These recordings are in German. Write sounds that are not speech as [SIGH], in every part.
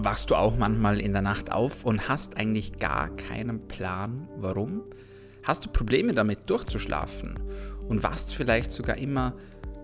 Wachst du auch manchmal in der Nacht auf und hast eigentlich gar keinen Plan, warum? Hast du Probleme damit durchzuschlafen und wachst vielleicht sogar immer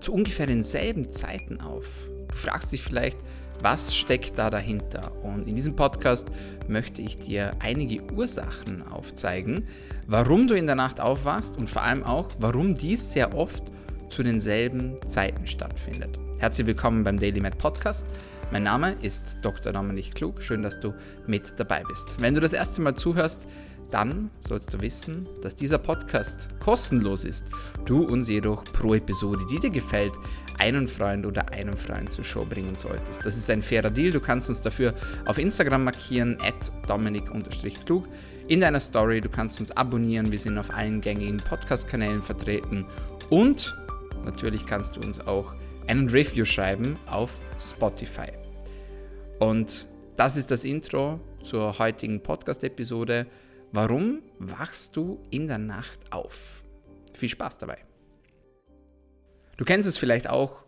zu ungefähr denselben Zeiten auf? Du fragst dich vielleicht, was steckt da dahinter? Und in diesem Podcast möchte ich dir einige Ursachen aufzeigen, warum du in der Nacht aufwachst und vor allem auch, warum dies sehr oft zu denselben Zeiten stattfindet. Herzlich willkommen beim Daily Med Podcast. Mein Name ist Dr. Dominik Klug. Schön, dass du mit dabei bist. Wenn du das erste Mal zuhörst, dann sollst du wissen, dass dieser Podcast kostenlos ist. Du uns jedoch pro Episode, die dir gefällt, einen Freund oder einen Freund zur Show bringen solltest. Das ist ein fairer Deal. Du kannst uns dafür auf Instagram markieren, at dominik-klug. In deiner Story, du kannst uns abonnieren. Wir sind auf allen gängigen Podcast-Kanälen vertreten. Und natürlich kannst du uns auch einen Review schreiben auf Spotify. Und das ist das Intro zur heutigen Podcast-Episode. Warum wachst du in der Nacht auf? Viel Spaß dabei. Du kennst es vielleicht auch.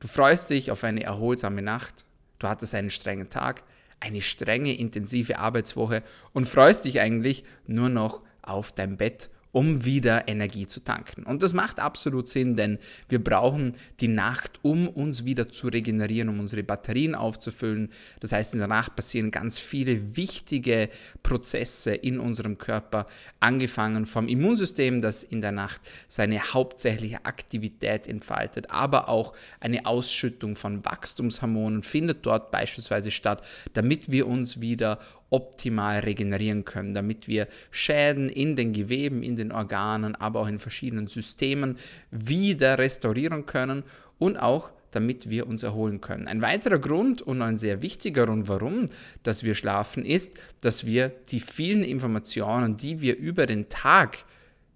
Du freust dich auf eine erholsame Nacht. Du hattest einen strengen Tag, eine strenge, intensive Arbeitswoche und freust dich eigentlich nur noch auf dein Bett um wieder Energie zu tanken. Und das macht absolut Sinn, denn wir brauchen die Nacht, um uns wieder zu regenerieren, um unsere Batterien aufzufüllen. Das heißt, in der Nacht passieren ganz viele wichtige Prozesse in unserem Körper, angefangen vom Immunsystem, das in der Nacht seine hauptsächliche Aktivität entfaltet, aber auch eine Ausschüttung von Wachstumshormonen findet dort beispielsweise statt, damit wir uns wieder optimal regenerieren können, damit wir Schäden in den Geweben, in den Organen, aber auch in verschiedenen Systemen wieder restaurieren können und auch damit wir uns erholen können. Ein weiterer Grund und ein sehr wichtiger Grund, warum dass wir schlafen, ist, dass wir die vielen Informationen, die wir über den Tag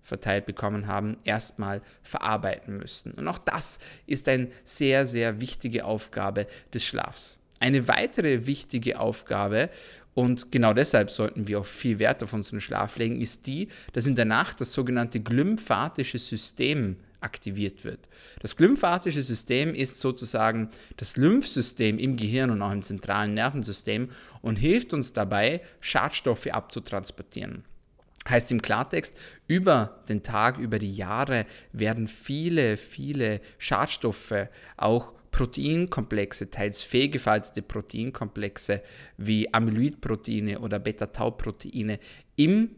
verteilt bekommen haben, erstmal verarbeiten müssen. Und auch das ist eine sehr, sehr wichtige Aufgabe des Schlafs. Eine weitere wichtige Aufgabe und genau deshalb sollten wir auch viel Wert auf unseren Schlaf legen, ist die, dass in der Nacht das sogenannte glymphatische System aktiviert wird. Das glymphatische System ist sozusagen das Lymphsystem im Gehirn und auch im zentralen Nervensystem und hilft uns dabei, Schadstoffe abzutransportieren. Heißt im Klartext, über den Tag, über die Jahre werden viele, viele Schadstoffe auch Proteinkomplexe, teils fehlgefaltete Proteinkomplexe wie Amyloidproteine oder Beta-Tau-Proteine im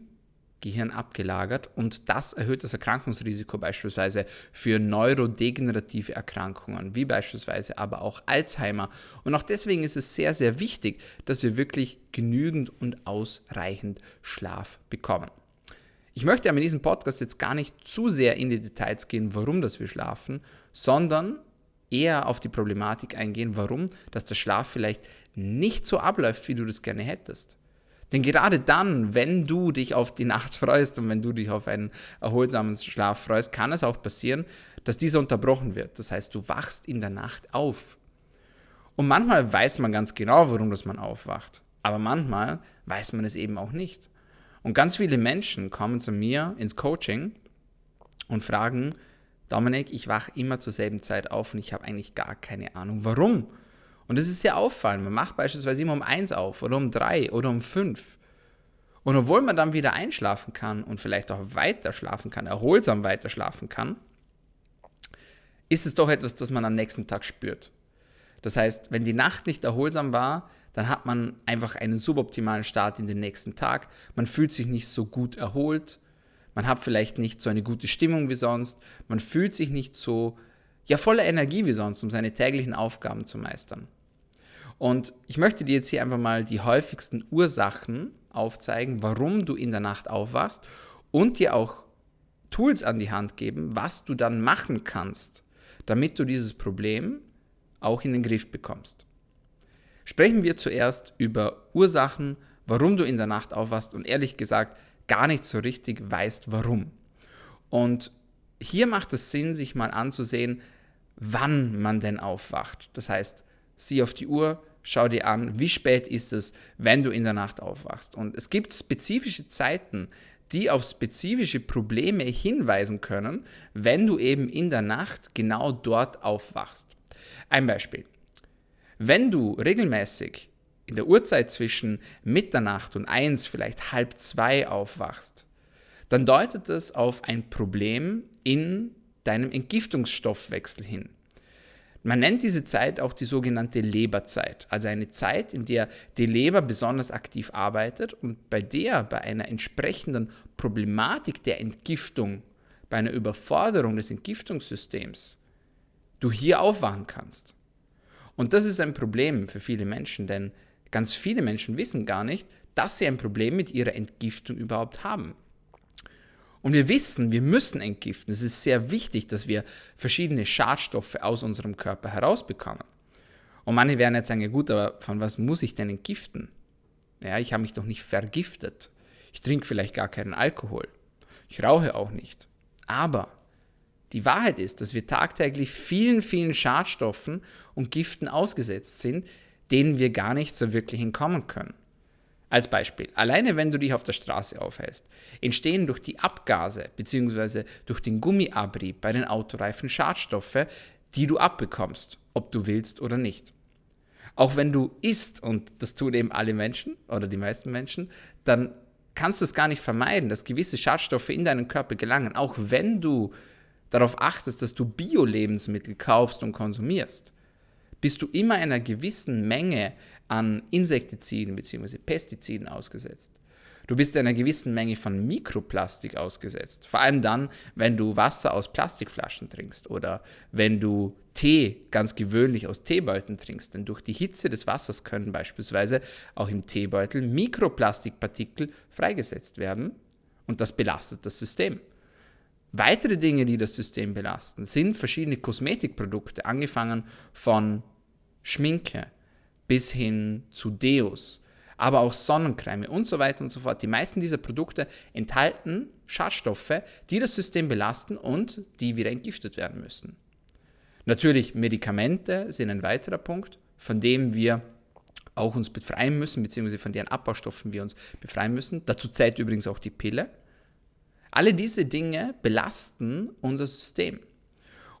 Gehirn abgelagert und das erhöht das Erkrankungsrisiko beispielsweise für neurodegenerative Erkrankungen, wie beispielsweise aber auch Alzheimer. Und auch deswegen ist es sehr, sehr wichtig, dass wir wirklich genügend und ausreichend Schlaf bekommen. Ich möchte aber in diesem Podcast jetzt gar nicht zu sehr in die Details gehen, warum das wir schlafen, sondern eher auf die Problematik eingehen, warum, dass der Schlaf vielleicht nicht so abläuft, wie du das gerne hättest. Denn gerade dann, wenn du dich auf die Nacht [LAUGHS] freust und wenn du dich auf einen erholsamen Schlaf freust, kann es auch passieren, dass dieser unterbrochen wird. Das heißt, du wachst in der Nacht auf. Und manchmal weiß man ganz genau, warum das man aufwacht. Aber manchmal weiß man es eben auch nicht. Und ganz viele Menschen kommen zu mir ins Coaching und fragen, Dominik, ich wache immer zur selben Zeit auf und ich habe eigentlich gar keine Ahnung, warum. Und das ist sehr auffallend. Man macht beispielsweise immer um eins auf oder um drei oder um fünf. Und obwohl man dann wieder einschlafen kann und vielleicht auch weiter schlafen kann, erholsam weiter schlafen kann, ist es doch etwas, das man am nächsten Tag spürt. Das heißt, wenn die Nacht nicht erholsam war, dann hat man einfach einen suboptimalen Start in den nächsten Tag. Man fühlt sich nicht so gut erholt, man hat vielleicht nicht so eine gute Stimmung wie sonst, man fühlt sich nicht so ja voller Energie wie sonst, um seine täglichen Aufgaben zu meistern. Und ich möchte dir jetzt hier einfach mal die häufigsten Ursachen aufzeigen, warum du in der Nacht aufwachst und dir auch Tools an die Hand geben, was du dann machen kannst, damit du dieses Problem auch in den Griff bekommst. Sprechen wir zuerst über Ursachen, warum du in der Nacht aufwachst und ehrlich gesagt, gar nicht so richtig weißt, warum. Und hier macht es Sinn, sich mal anzusehen, wann man denn aufwacht. Das heißt, sieh auf die Uhr, schau dir an, wie spät ist es, wenn du in der Nacht aufwachst. Und es gibt spezifische Zeiten, die auf spezifische Probleme hinweisen können, wenn du eben in der Nacht genau dort aufwachst. Ein Beispiel. Wenn du regelmäßig in der Uhrzeit zwischen Mitternacht und eins, vielleicht halb zwei aufwachst, dann deutet das auf ein Problem in deinem Entgiftungsstoffwechsel hin. Man nennt diese Zeit auch die sogenannte Leberzeit, also eine Zeit, in der die Leber besonders aktiv arbeitet und bei der bei einer entsprechenden Problematik der Entgiftung, bei einer Überforderung des Entgiftungssystems, du hier aufwachen kannst. Und das ist ein Problem für viele Menschen, denn ganz viele Menschen wissen gar nicht, dass sie ein Problem mit ihrer Entgiftung überhaupt haben. Und wir wissen, wir müssen entgiften. Es ist sehr wichtig, dass wir verschiedene Schadstoffe aus unserem Körper herausbekommen. Und manche werden jetzt sagen, ja gut, aber von was muss ich denn entgiften? Ja, ich habe mich doch nicht vergiftet. Ich trinke vielleicht gar keinen Alkohol. Ich rauche auch nicht. Aber die Wahrheit ist, dass wir tagtäglich vielen, vielen Schadstoffen und Giften ausgesetzt sind, denen wir gar nicht so wirklich entkommen können. Als Beispiel, alleine wenn du dich auf der Straße aufhältst, entstehen durch die Abgase bzw. durch den Gummiabrieb bei den Autoreifen Schadstoffe, die du abbekommst, ob du willst oder nicht. Auch wenn du isst, und das tun eben alle Menschen oder die meisten Menschen, dann kannst du es gar nicht vermeiden, dass gewisse Schadstoffe in deinen Körper gelangen, auch wenn du darauf achtest, dass du Bio-Lebensmittel kaufst und konsumierst bist du immer einer gewissen Menge an Insektiziden bzw. Pestiziden ausgesetzt. Du bist einer gewissen Menge von Mikroplastik ausgesetzt. Vor allem dann, wenn du Wasser aus Plastikflaschen trinkst oder wenn du Tee ganz gewöhnlich aus Teebeuteln trinkst. Denn durch die Hitze des Wassers können beispielsweise auch im Teebeutel Mikroplastikpartikel freigesetzt werden und das belastet das System. Weitere Dinge, die das System belasten, sind verschiedene Kosmetikprodukte, angefangen von Schminke bis hin zu Deos, aber auch Sonnencreme und so weiter und so fort. Die meisten dieser Produkte enthalten Schadstoffe, die das System belasten und die wieder entgiftet werden müssen. Natürlich, Medikamente sind ein weiterer Punkt, von dem wir auch uns befreien müssen, beziehungsweise von deren Abbaustoffen wir uns befreien müssen. Dazu zählt übrigens auch die Pille. Alle diese Dinge belasten unser System.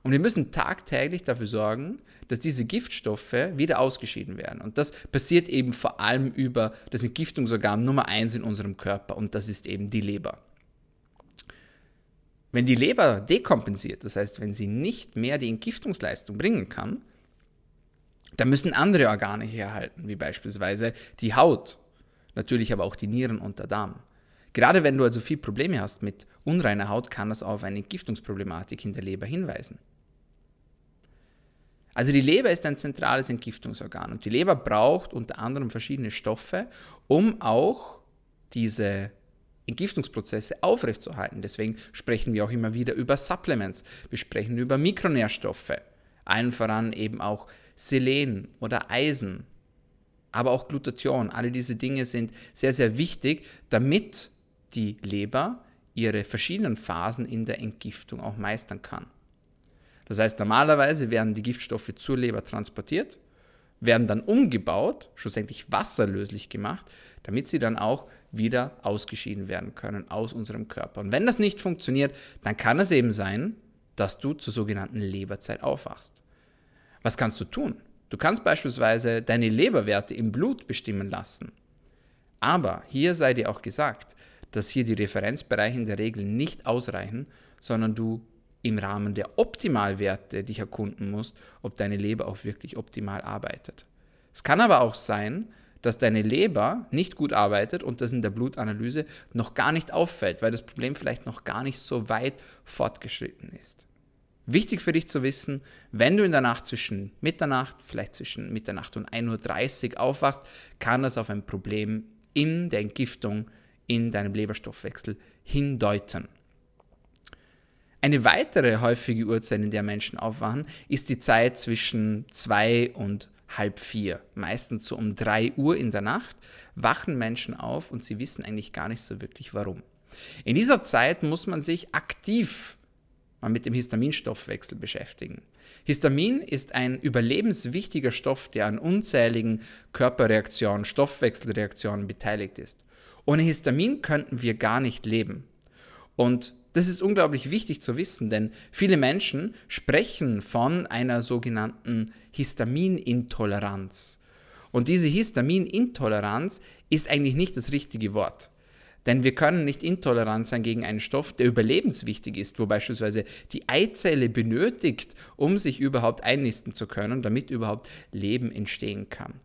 Und wir müssen tagtäglich dafür sorgen, dass diese Giftstoffe wieder ausgeschieden werden. Und das passiert eben vor allem über das Entgiftungsorgan Nummer eins in unserem Körper und das ist eben die Leber. Wenn die Leber dekompensiert, das heißt, wenn sie nicht mehr die Entgiftungsleistung bringen kann, dann müssen andere Organe herhalten, wie beispielsweise die Haut, natürlich aber auch die Nieren und der Darm. Gerade wenn du also viel Probleme hast mit unreiner Haut, kann das auf eine Entgiftungsproblematik in der Leber hinweisen. Also die Leber ist ein zentrales Entgiftungsorgan und die Leber braucht unter anderem verschiedene Stoffe, um auch diese Entgiftungsprozesse aufrechtzuerhalten. Deswegen sprechen wir auch immer wieder über Supplements. Wir sprechen über Mikronährstoffe, allen voran eben auch Selen oder Eisen, aber auch Glutathion. Alle diese Dinge sind sehr, sehr wichtig, damit die Leber ihre verschiedenen Phasen in der Entgiftung auch meistern kann. Das heißt, normalerweise werden die Giftstoffe zur Leber transportiert, werden dann umgebaut, schlussendlich wasserlöslich gemacht, damit sie dann auch wieder ausgeschieden werden können aus unserem Körper. Und wenn das nicht funktioniert, dann kann es eben sein, dass du zur sogenannten Leberzeit aufwachst. Was kannst du tun? Du kannst beispielsweise deine Leberwerte im Blut bestimmen lassen. Aber hier sei dir auch gesagt, dass hier die Referenzbereiche in der Regel nicht ausreichen, sondern du im Rahmen der Optimalwerte dich erkunden musst, ob deine Leber auch wirklich optimal arbeitet. Es kann aber auch sein, dass deine Leber nicht gut arbeitet und das in der Blutanalyse noch gar nicht auffällt, weil das Problem vielleicht noch gar nicht so weit fortgeschritten ist. Wichtig für dich zu wissen, wenn du in der Nacht zwischen Mitternacht, vielleicht zwischen Mitternacht und 1.30 Uhr aufwachst, kann das auf ein Problem in der Entgiftung in deinem Leberstoffwechsel hindeuten. Eine weitere häufige Uhrzeit, in der Menschen aufwachen, ist die Zeit zwischen zwei und halb vier. Meistens so um drei Uhr in der Nacht wachen Menschen auf und sie wissen eigentlich gar nicht so wirklich warum. In dieser Zeit muss man sich aktiv mal mit dem Histaminstoffwechsel beschäftigen. Histamin ist ein überlebenswichtiger Stoff, der an unzähligen Körperreaktionen, Stoffwechselreaktionen beteiligt ist. Ohne Histamin könnten wir gar nicht leben. Und das ist unglaublich wichtig zu wissen, denn viele Menschen sprechen von einer sogenannten Histaminintoleranz. Und diese Histaminintoleranz ist eigentlich nicht das richtige Wort. Denn wir können nicht intolerant sein gegen einen Stoff, der überlebenswichtig ist, wo beispielsweise die Eizelle benötigt, um sich überhaupt einnisten zu können, damit überhaupt Leben entstehen kann.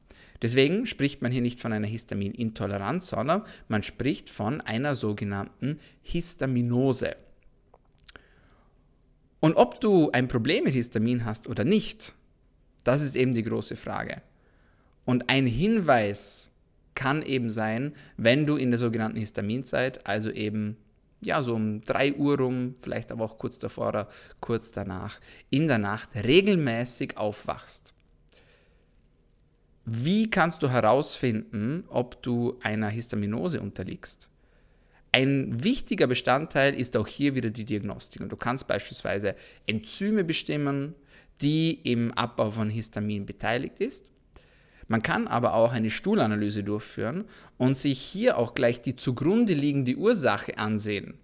Deswegen spricht man hier nicht von einer Histaminintoleranz, sondern man spricht von einer sogenannten Histaminose. Und ob du ein Problem mit Histamin hast oder nicht, das ist eben die große Frage. Und ein Hinweis kann eben sein, wenn du in der sogenannten Histaminzeit, also eben ja, so um 3 Uhr rum, vielleicht aber auch kurz davor oder kurz danach, in der Nacht regelmäßig aufwachst. Wie kannst du herausfinden, ob du einer Histaminose unterliegst? Ein wichtiger Bestandteil ist auch hier wieder die Diagnostik. Und du kannst beispielsweise Enzyme bestimmen, die im Abbau von Histamin beteiligt ist. Man kann aber auch eine Stuhlanalyse durchführen und sich hier auch gleich die zugrunde liegende Ursache ansehen.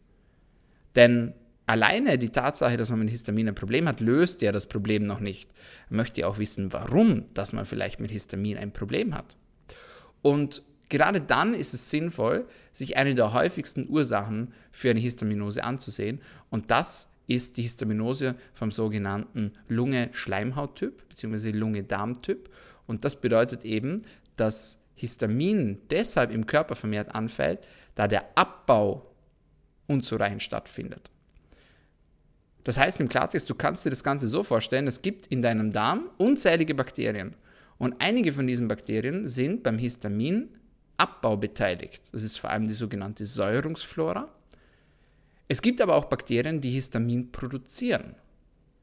Denn alleine die Tatsache, dass man mit Histamin ein Problem hat, löst ja das Problem noch nicht. Man möchte ja auch wissen, warum, dass man vielleicht mit Histamin ein Problem hat. Und gerade dann ist es sinnvoll, sich eine der häufigsten Ursachen für eine Histaminose anzusehen. Und das ist die Histaminose vom sogenannten Lunge-Schleimhaut-Typ bzw. Lunge-Darm-Typ. Und das bedeutet eben, dass Histamin deshalb im Körper vermehrt anfällt, da der Abbau unzureichend stattfindet. Das heißt im Klartext, du kannst dir das Ganze so vorstellen, es gibt in deinem Darm unzählige Bakterien. Und einige von diesen Bakterien sind beim Histaminabbau beteiligt. Das ist vor allem die sogenannte Säurungsflora. Es gibt aber auch Bakterien, die Histamin produzieren.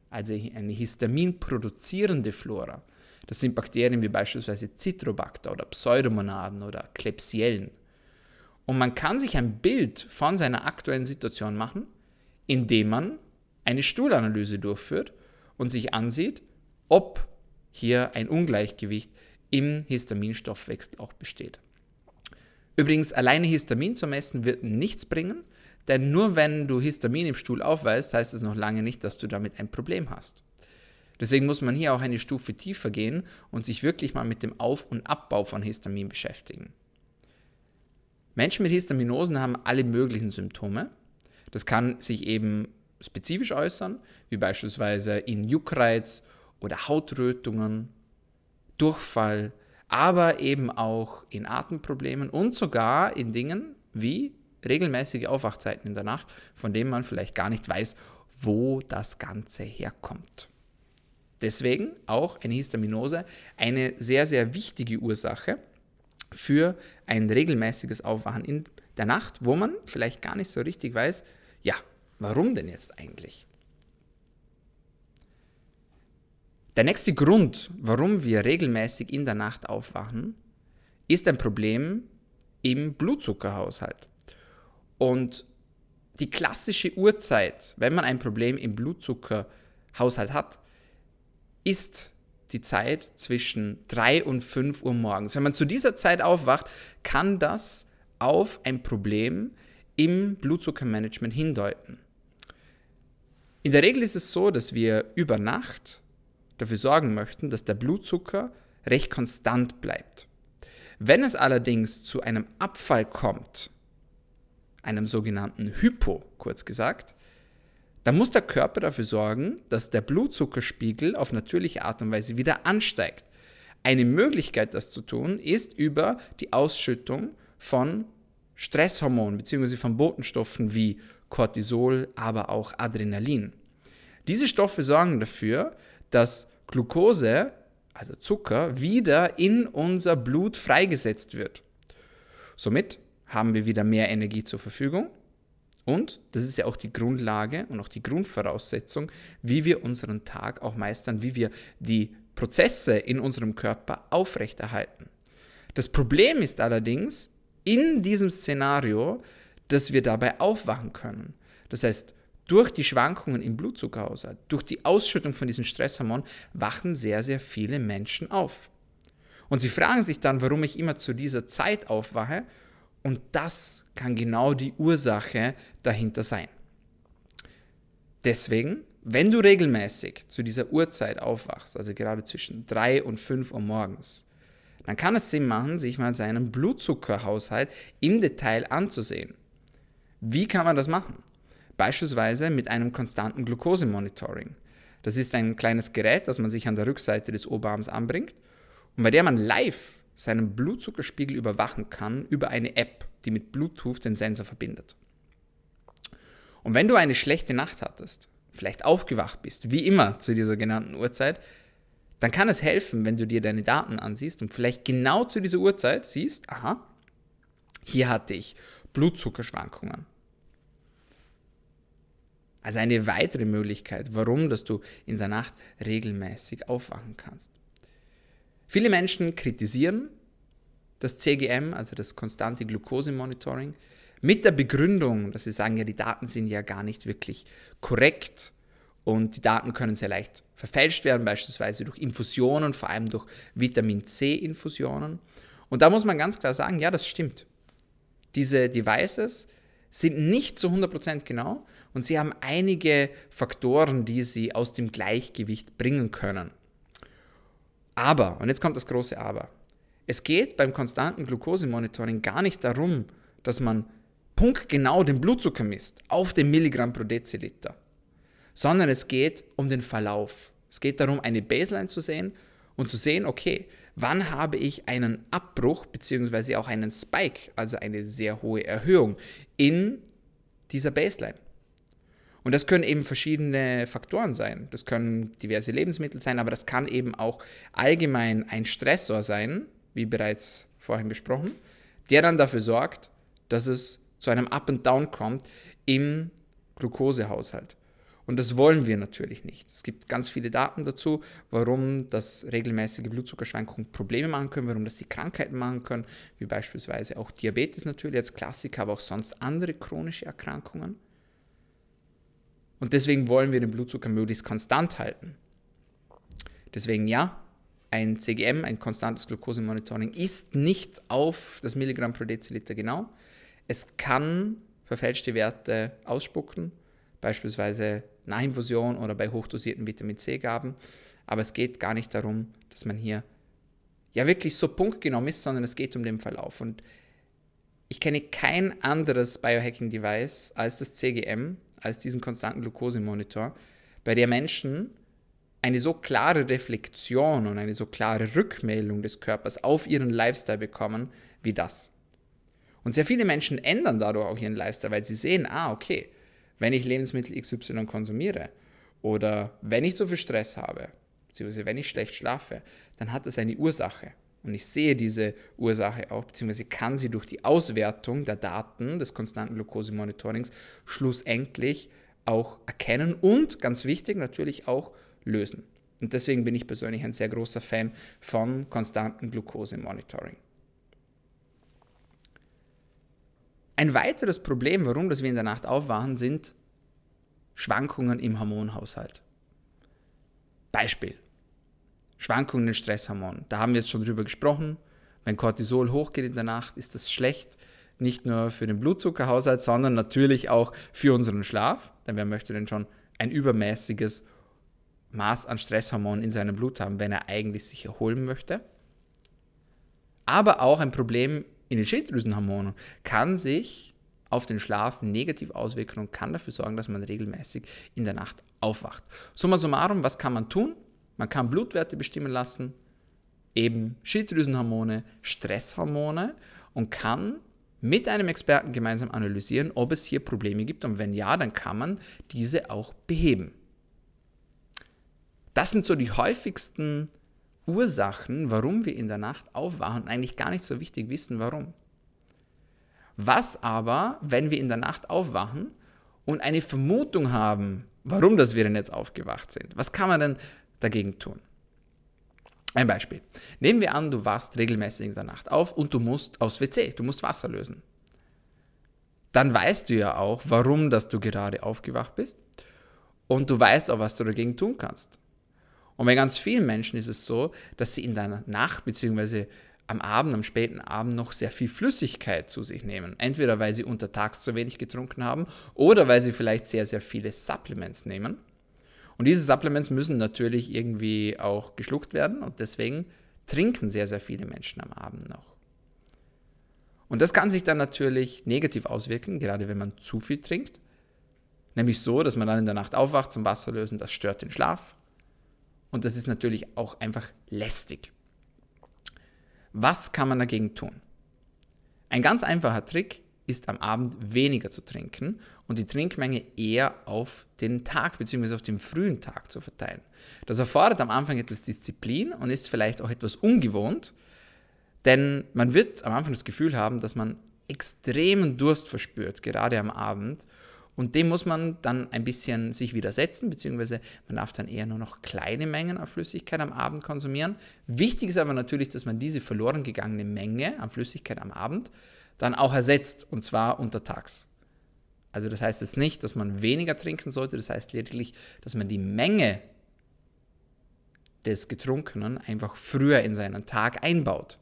Also eine histaminproduzierende Flora. Das sind Bakterien wie beispielsweise Citrobacter oder Pseudomonaden oder Klebsiellen. Und man kann sich ein Bild von seiner aktuellen Situation machen, indem man eine Stuhlanalyse durchführt und sich ansieht, ob hier ein Ungleichgewicht im Histaminstoffwechsel auch besteht. Übrigens, alleine Histamin zu messen wird nichts bringen, denn nur wenn du Histamin im Stuhl aufweist, heißt es noch lange nicht, dass du damit ein Problem hast. Deswegen muss man hier auch eine Stufe tiefer gehen und sich wirklich mal mit dem Auf- und Abbau von Histamin beschäftigen. Menschen mit Histaminosen haben alle möglichen Symptome. Das kann sich eben spezifisch äußern, wie beispielsweise in Juckreiz oder Hautrötungen, Durchfall, aber eben auch in Atemproblemen und sogar in Dingen wie regelmäßige Aufwachzeiten in der Nacht, von denen man vielleicht gar nicht weiß, wo das Ganze herkommt. Deswegen auch eine Histaminose eine sehr, sehr wichtige Ursache für ein regelmäßiges Aufwachen in der Nacht, wo man vielleicht gar nicht so richtig weiß, ja, warum denn jetzt eigentlich? Der nächste Grund, warum wir regelmäßig in der Nacht aufwachen, ist ein Problem im Blutzuckerhaushalt. Und die klassische Uhrzeit, wenn man ein Problem im Blutzuckerhaushalt hat, ist die Zeit zwischen 3 und 5 Uhr morgens. Wenn man zu dieser Zeit aufwacht, kann das auf ein Problem im Blutzuckermanagement hindeuten. In der Regel ist es so, dass wir über Nacht dafür sorgen möchten, dass der Blutzucker recht konstant bleibt. Wenn es allerdings zu einem Abfall kommt, einem sogenannten Hypo kurz gesagt, dann muss der Körper dafür sorgen, dass der Blutzuckerspiegel auf natürliche Art und Weise wieder ansteigt. Eine Möglichkeit, das zu tun, ist über die Ausschüttung von Stresshormonen bzw. von Botenstoffen wie Cortisol, aber auch Adrenalin. Diese Stoffe sorgen dafür, dass Glucose, also Zucker, wieder in unser Blut freigesetzt wird. Somit haben wir wieder mehr Energie zur Verfügung und das ist ja auch die Grundlage und auch die Grundvoraussetzung, wie wir unseren Tag auch meistern, wie wir die Prozesse in unserem Körper aufrechterhalten. Das Problem ist allerdings in diesem Szenario, dass wir dabei aufwachen können. Das heißt, durch die Schwankungen im Blutzuckerhaushalt, durch die Ausschüttung von diesen Stresshormonen wachen sehr, sehr viele Menschen auf. Und sie fragen sich dann, warum ich immer zu dieser Zeit aufwache und das kann genau die Ursache dahinter sein. Deswegen, wenn du regelmäßig zu dieser Uhrzeit aufwachst, also gerade zwischen 3 und 5 Uhr morgens, dann kann es Sinn machen, sich mal seinen Blutzuckerhaushalt im Detail anzusehen. Wie kann man das machen? Beispielsweise mit einem konstanten Glukosemonitoring. Das ist ein kleines Gerät, das man sich an der Rückseite des Oberarms anbringt und bei der man live seinen Blutzuckerspiegel überwachen kann über eine App, die mit Bluetooth den Sensor verbindet. Und wenn du eine schlechte Nacht hattest, vielleicht aufgewacht bist, wie immer zu dieser genannten Uhrzeit, dann kann es helfen, wenn du dir deine Daten ansiehst und vielleicht genau zu dieser Uhrzeit siehst, aha, hier hatte ich Blutzuckerschwankungen. Also eine weitere Möglichkeit, warum dass du in der Nacht regelmäßig aufwachen kannst. Viele Menschen kritisieren das CGM, also das konstante Glukosemonitoring, mit der Begründung, dass sie sagen, ja, die Daten sind ja gar nicht wirklich korrekt und die Daten können sehr leicht verfälscht werden, beispielsweise durch Infusionen, vor allem durch Vitamin C-Infusionen. Und da muss man ganz klar sagen, ja, das stimmt. Diese Devices sind nicht zu 100% genau und sie haben einige Faktoren, die sie aus dem Gleichgewicht bringen können. Aber, und jetzt kommt das große Aber, es geht beim konstanten Glukosemonitoring gar nicht darum, dass man punktgenau den Blutzucker misst, auf den Milligramm pro Deziliter, sondern es geht um den Verlauf. Es geht darum, eine Baseline zu sehen und zu sehen, okay, wann habe ich einen Abbruch bzw. auch einen Spike, also eine sehr hohe Erhöhung in dieser Baseline. Und das können eben verschiedene Faktoren sein. Das können diverse Lebensmittel sein, aber das kann eben auch allgemein ein Stressor sein, wie bereits vorhin besprochen, der dann dafür sorgt, dass es zu einem Up and Down kommt im Glukosehaushalt. Und das wollen wir natürlich nicht. Es gibt ganz viele Daten dazu, warum das regelmäßige Blutzuckerschwankungen Probleme machen können, warum das die Krankheiten machen können, wie beispielsweise auch Diabetes natürlich als Klassiker, aber auch sonst andere chronische Erkrankungen. Und deswegen wollen wir den Blutzucker möglichst konstant halten. Deswegen ja, ein CGM, ein konstantes Glukosemonitoring, ist nicht auf das Milligramm pro Deziliter genau. Es kann verfälschte Werte ausspucken, beispielsweise Nahinfusion oder bei hochdosierten Vitamin C-Gaben. Aber es geht gar nicht darum, dass man hier ja wirklich so punktgenau ist, sondern es geht um den Verlauf. Und ich kenne kein anderes Biohacking-Device als das CGM, als diesen konstanten Glukosemonitor, bei der Menschen eine so klare Reflexion und eine so klare Rückmeldung des Körpers auf ihren Lifestyle bekommen wie das. Und sehr viele Menschen ändern dadurch auch ihren Lifestyle, weil sie sehen, ah, okay, wenn ich Lebensmittel XY konsumiere oder wenn ich so viel Stress habe, beziehungsweise wenn ich schlecht schlafe, dann hat das eine Ursache. Und ich sehe diese Ursache auch, beziehungsweise kann sie durch die Auswertung der Daten des konstanten Glukosemonitorings schlussendlich auch erkennen und, ganz wichtig, natürlich auch lösen. Und deswegen bin ich persönlich ein sehr großer Fan von konstanten Glukosemonitoring. Ein weiteres Problem, warum wir in der Nacht aufwachen, sind Schwankungen im Hormonhaushalt. Beispiel. Schwankungen in Stresshormonen. Da haben wir jetzt schon drüber gesprochen. Wenn Cortisol hochgeht in der Nacht, ist das schlecht. Nicht nur für den Blutzuckerhaushalt, sondern natürlich auch für unseren Schlaf. Denn wer möchte denn schon ein übermäßiges Maß an Stresshormonen in seinem Blut haben, wenn er eigentlich sich erholen möchte? Aber auch ein Problem in den Schilddrüsenhormonen kann sich auf den Schlaf negativ auswirken und kann dafür sorgen, dass man regelmäßig in der Nacht aufwacht. Summa summarum, was kann man tun? Man kann Blutwerte bestimmen lassen, eben Schilddrüsenhormone, Stresshormone und kann mit einem Experten gemeinsam analysieren, ob es hier Probleme gibt und wenn ja, dann kann man diese auch beheben. Das sind so die häufigsten Ursachen, warum wir in der Nacht aufwachen und eigentlich gar nicht so wichtig wissen, warum. Was aber, wenn wir in der Nacht aufwachen und eine Vermutung haben, warum das wir denn jetzt aufgewacht sind? Was kann man denn dagegen tun. Ein Beispiel. Nehmen wir an, du wachst regelmäßig in der Nacht auf und du musst aufs WC, du musst Wasser lösen. Dann weißt du ja auch, warum dass du gerade aufgewacht bist und du weißt auch, was du dagegen tun kannst. Und bei ganz vielen Menschen ist es so, dass sie in der Nacht bzw. am Abend, am späten Abend noch sehr viel Flüssigkeit zu sich nehmen. Entweder weil sie untertags zu wenig getrunken haben oder weil sie vielleicht sehr, sehr viele Supplements nehmen. Und diese Supplements müssen natürlich irgendwie auch geschluckt werden und deswegen trinken sehr, sehr viele Menschen am Abend noch. Und das kann sich dann natürlich negativ auswirken, gerade wenn man zu viel trinkt. Nämlich so, dass man dann in der Nacht aufwacht zum Wasserlösen, das stört den Schlaf. Und das ist natürlich auch einfach lästig. Was kann man dagegen tun? Ein ganz einfacher Trick ist am Abend weniger zu trinken und die Trinkmenge eher auf den Tag bzw. auf den frühen Tag zu verteilen. Das erfordert am Anfang etwas Disziplin und ist vielleicht auch etwas ungewohnt, denn man wird am Anfang das Gefühl haben, dass man extremen Durst verspürt, gerade am Abend. Und dem muss man dann ein bisschen sich widersetzen, beziehungsweise man darf dann eher nur noch kleine Mengen an Flüssigkeit am Abend konsumieren. Wichtig ist aber natürlich, dass man diese verloren gegangene Menge an Flüssigkeit am Abend dann auch ersetzt, und zwar untertags. Also das heißt jetzt nicht, dass man weniger trinken sollte, das heißt lediglich, dass man die Menge des Getrunkenen einfach früher in seinen Tag einbaut.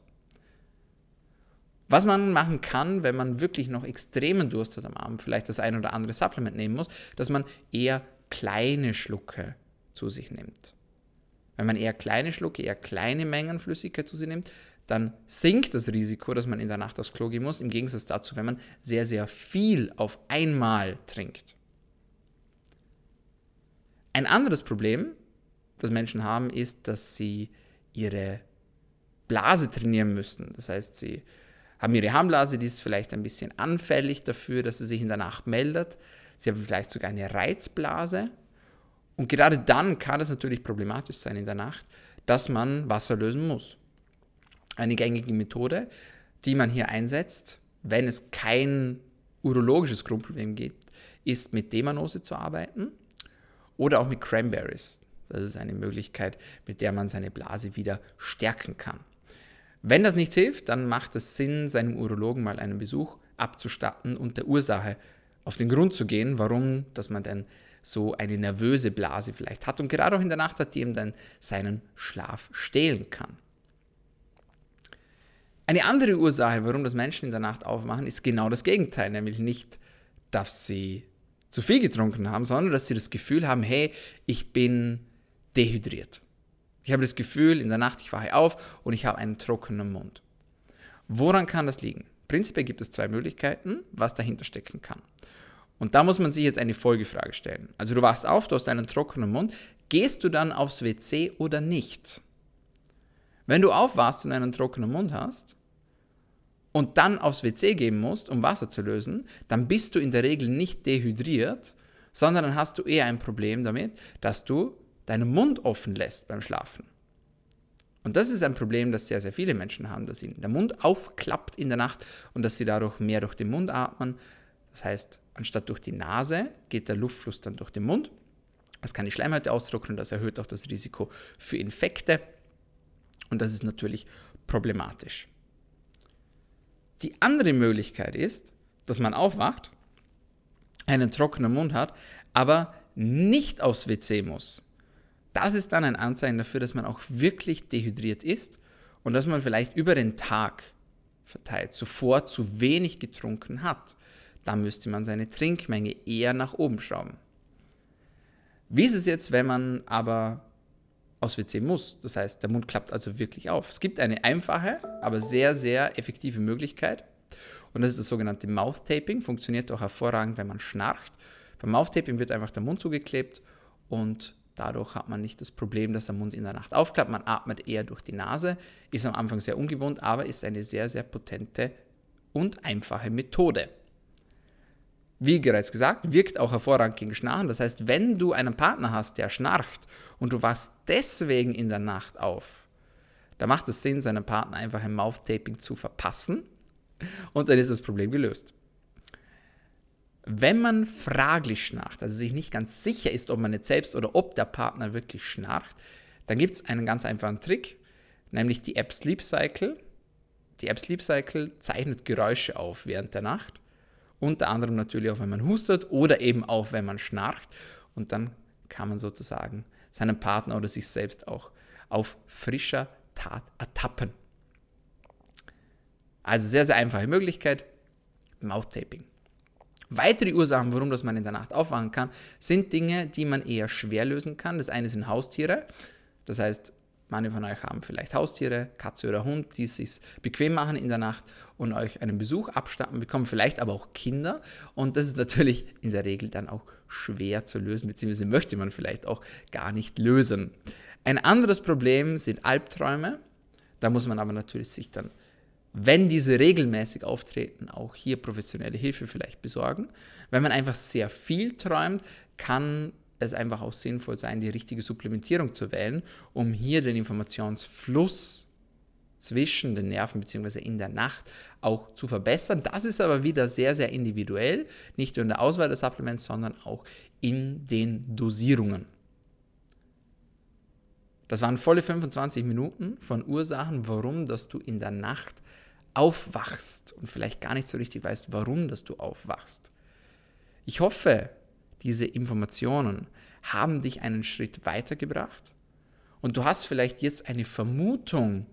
Was man machen kann, wenn man wirklich noch extremen Durst hat am Abend, vielleicht das ein oder andere Supplement nehmen muss, dass man eher kleine Schlucke zu sich nimmt. Wenn man eher kleine Schlucke, eher kleine Mengen Flüssigkeit zu sich nimmt, dann sinkt das Risiko, dass man in der Nacht aufs Klo gehen muss, im Gegensatz dazu, wenn man sehr, sehr viel auf einmal trinkt. Ein anderes Problem, das Menschen haben, ist, dass sie ihre Blase trainieren müssen. Das heißt, sie haben ihre Harnblase, die ist vielleicht ein bisschen anfällig dafür, dass sie sich in der Nacht meldet. Sie haben vielleicht sogar eine Reizblase. Und gerade dann kann es natürlich problematisch sein in der Nacht, dass man Wasser lösen muss eine gängige Methode, die man hier einsetzt, wenn es kein urologisches Grundproblem gibt, ist mit Demanose zu arbeiten oder auch mit Cranberries. Das ist eine Möglichkeit, mit der man seine Blase wieder stärken kann. Wenn das nicht hilft, dann macht es Sinn, seinem Urologen mal einen Besuch abzustatten und der Ursache auf den Grund zu gehen, warum dass man denn so eine nervöse Blase vielleicht hat und gerade auch in der Nacht hat, die ihm dann seinen Schlaf stehlen kann. Eine andere Ursache, warum das Menschen in der Nacht aufmachen, ist genau das Gegenteil, nämlich nicht, dass sie zu viel getrunken haben, sondern dass sie das Gefühl haben, hey, ich bin dehydriert. Ich habe das Gefühl, in der Nacht, ich wache auf und ich habe einen trockenen Mund. Woran kann das liegen? Prinzipiell gibt es zwei Möglichkeiten, was dahinter stecken kann. Und da muss man sich jetzt eine Folgefrage stellen. Also du wachst auf, du hast einen trockenen Mund, gehst du dann aufs WC oder nicht? Wenn du aufwachst und einen trockenen Mund hast und dann aufs WC gehen musst, um Wasser zu lösen, dann bist du in der Regel nicht dehydriert, sondern dann hast du eher ein Problem damit, dass du deinen Mund offen lässt beim Schlafen. Und das ist ein Problem, das sehr, sehr viele Menschen haben, dass ihnen der Mund aufklappt in der Nacht und dass sie dadurch mehr durch den Mund atmen. Das heißt, anstatt durch die Nase geht der Luftfluss dann durch den Mund. Das kann die Schleimhäute austrocknen, das erhöht auch das Risiko für Infekte. Und das ist natürlich problematisch. Die andere Möglichkeit ist, dass man aufwacht, einen trockenen Mund hat, aber nicht aufs WC muss. Das ist dann ein Anzeichen dafür, dass man auch wirklich dehydriert ist und dass man vielleicht über den Tag verteilt zuvor zu wenig getrunken hat. Da müsste man seine Trinkmenge eher nach oben schrauben. Wie ist es jetzt, wenn man aber aus WC muss. Das heißt, der Mund klappt also wirklich auf. Es gibt eine einfache, aber sehr, sehr effektive Möglichkeit. Und das ist das sogenannte Mouth Taping. Funktioniert auch hervorragend, wenn man schnarcht. Beim Mouth Taping wird einfach der Mund zugeklebt und dadurch hat man nicht das Problem, dass der Mund in der Nacht aufklappt. Man atmet eher durch die Nase. Ist am Anfang sehr ungewohnt, aber ist eine sehr, sehr potente und einfache Methode wie bereits gesagt, wirkt auch hervorragend gegen Schnarchen. Das heißt, wenn du einen Partner hast, der schnarcht und du wachst deswegen in der Nacht auf, da macht es Sinn, seinem Partner einfach ein Mouth-Taping zu verpassen und dann ist das Problem gelöst. Wenn man fraglich schnarcht, also sich nicht ganz sicher ist, ob man jetzt selbst oder ob der Partner wirklich schnarcht, dann gibt es einen ganz einfachen Trick, nämlich die App Sleep Cycle. Die App Sleep Cycle zeichnet Geräusche auf während der Nacht unter anderem natürlich auch, wenn man hustet oder eben auch, wenn man schnarcht. Und dann kann man sozusagen seinen Partner oder sich selbst auch auf frischer Tat ertappen. Also sehr, sehr einfache Möglichkeit, Mouth-Taping. Weitere Ursachen, warum das man in der Nacht aufwachen kann, sind Dinge, die man eher schwer lösen kann. Das eine sind Haustiere. Das heißt, Manche von euch haben vielleicht Haustiere, Katze oder Hund, die es sich bequem machen in der Nacht und euch einen Besuch abstatten bekommen, vielleicht aber auch Kinder. Und das ist natürlich in der Regel dann auch schwer zu lösen, beziehungsweise möchte man vielleicht auch gar nicht lösen. Ein anderes Problem sind Albträume. Da muss man aber natürlich sich dann, wenn diese regelmäßig auftreten, auch hier professionelle Hilfe vielleicht besorgen. Wenn man einfach sehr viel träumt, kann es einfach auch sinnvoll sein, die richtige Supplementierung zu wählen, um hier den Informationsfluss zwischen den Nerven bzw. in der Nacht auch zu verbessern. Das ist aber wieder sehr, sehr individuell, nicht nur in der Auswahl der Supplements, sondern auch in den Dosierungen. Das waren volle 25 Minuten von Ursachen, warum dass du in der Nacht aufwachst und vielleicht gar nicht so richtig weißt, warum dass du aufwachst. Ich hoffe, diese Informationen haben dich einen Schritt weitergebracht und du hast vielleicht jetzt eine Vermutung,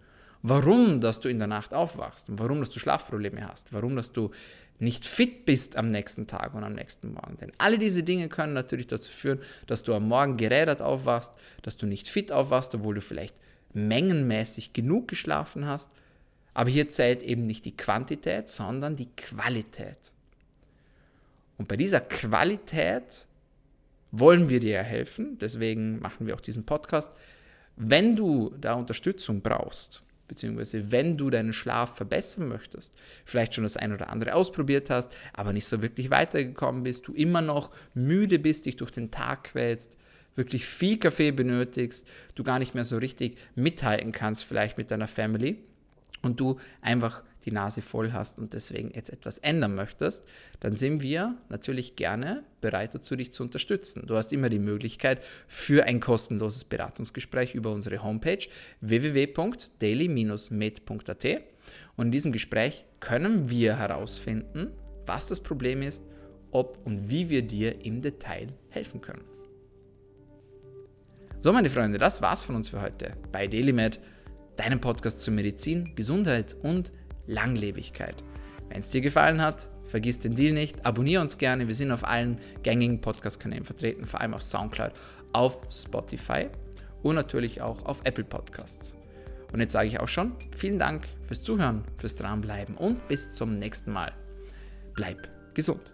warum dass du in der Nacht aufwachst und warum dass du Schlafprobleme hast, warum dass du nicht fit bist am nächsten Tag und am nächsten Morgen. Denn alle diese Dinge können natürlich dazu führen, dass du am Morgen gerädert aufwachst, dass du nicht fit aufwachst, obwohl du vielleicht mengenmäßig genug geschlafen hast. Aber hier zählt eben nicht die Quantität, sondern die Qualität. Und bei dieser Qualität wollen wir dir helfen, deswegen machen wir auch diesen Podcast. Wenn du da Unterstützung brauchst, beziehungsweise wenn du deinen Schlaf verbessern möchtest, vielleicht schon das ein oder andere ausprobiert hast, aber nicht so wirklich weitergekommen bist, du immer noch müde bist, dich durch den Tag quälst, wirklich viel Kaffee benötigst, du gar nicht mehr so richtig mithalten kannst, vielleicht mit deiner Family und du einfach die Nase voll hast und deswegen jetzt etwas ändern möchtest, dann sind wir natürlich gerne bereit dazu, dich zu unterstützen. Du hast immer die Möglichkeit für ein kostenloses Beratungsgespräch über unsere Homepage www.daily-med.at und in diesem Gespräch können wir herausfinden, was das Problem ist, ob und wie wir dir im Detail helfen können. So, meine Freunde, das war's von uns für heute bei DailyMed, deinem Podcast zur Medizin, Gesundheit und Langlebigkeit. Wenn es dir gefallen hat, vergiss den Deal nicht, abonniere uns gerne. Wir sind auf allen gängigen Podcast-Kanälen vertreten, vor allem auf Soundcloud, auf Spotify und natürlich auch auf Apple Podcasts. Und jetzt sage ich auch schon, vielen Dank fürs Zuhören, fürs Dranbleiben und bis zum nächsten Mal. Bleib gesund.